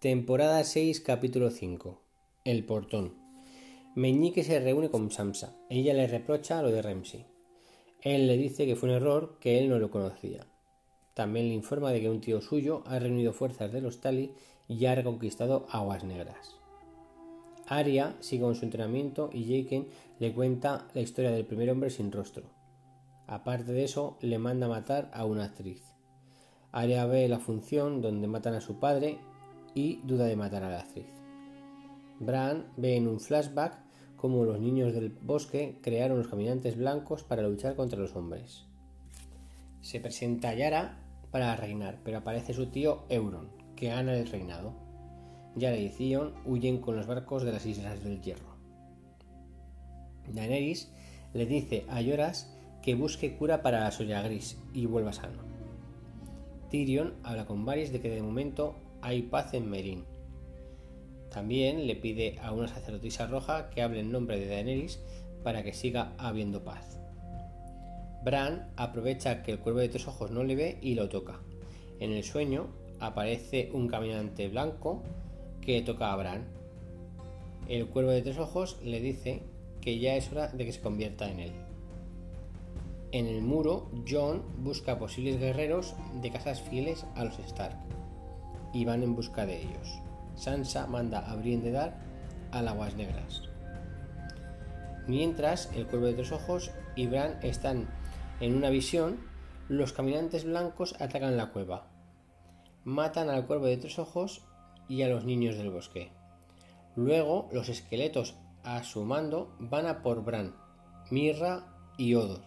Temporada 6, capítulo 5. El portón. Meñique se reúne con Samsa. Ella le reprocha lo de Remsi. Él le dice que fue un error, que él no lo conocía. También le informa de que un tío suyo ha reunido fuerzas de los Tali y ha reconquistado Aguas Negras. Arya sigue con su entrenamiento y Jaken le cuenta la historia del primer hombre sin rostro. Aparte de eso, le manda matar a una actriz. Arya ve la función donde matan a su padre y duda de matar a la actriz. Bran ve en un flashback cómo los niños del bosque crearon los caminantes blancos para luchar contra los hombres. Se presenta Yara para reinar, pero aparece su tío Euron, que gana el reinado. Yara y Theon huyen con los barcos de las Islas del Hierro. Daenerys le dice a Yoras que busque cura para la soya gris y vuelva sano. Tyrion habla con Varys de que de momento hay paz en Merín. También le pide a una sacerdotisa roja que hable en nombre de Daenerys para que siga habiendo paz. Bran aprovecha que el cuervo de tres ojos no le ve y lo toca. En el sueño aparece un caminante blanco que toca a Bran. El cuervo de tres ojos le dice que ya es hora de que se convierta en él. En el muro, John busca posibles guerreros de casas fieles a los Stark y van en busca de ellos. Sansa manda a Brienne de Dar a las Aguas Negras. Mientras el Cuervo de Tres Ojos y Bran están en una visión, los caminantes blancos atacan la cueva. Matan al Cuervo de Tres Ojos y a los niños del bosque. Luego los esqueletos a su mando van a por Bran, Mirra y Odor.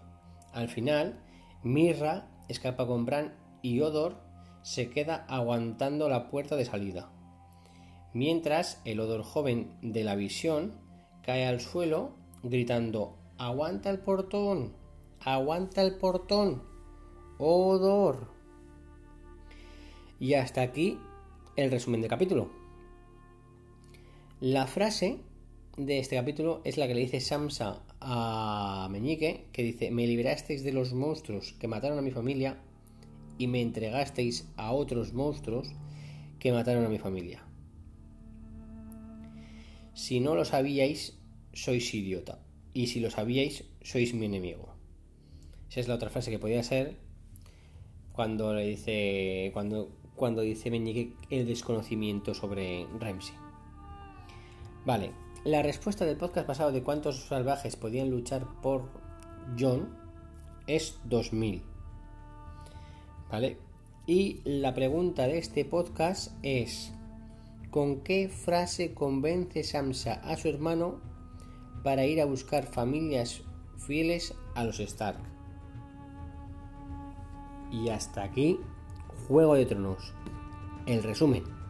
Al final, Mirra escapa con Bran y Odor se queda aguantando la puerta de salida. Mientras el odor joven de la visión cae al suelo gritando ¡Aguanta el portón! ¡Aguanta el portón! ¡Odor! Y hasta aquí el resumen del capítulo. La frase de este capítulo es la que le dice Samsa a Meñique, que dice, me liberasteis de los monstruos que mataron a mi familia y me entregasteis a otros monstruos que mataron a mi familia. Si no lo sabíais, sois idiota. Y si lo sabíais, sois mi enemigo. Esa es la otra frase que podía ser cuando le dice. cuando, cuando dice Meñique el desconocimiento sobre Ramsey. Vale, la respuesta del podcast pasado de cuántos salvajes podían luchar por John es 2000. ¿Vale? Y la pregunta de este podcast es, ¿con qué frase convence Samsa a su hermano para ir a buscar familias fieles a los Stark? Y hasta aquí, Juego de Tronos. El resumen.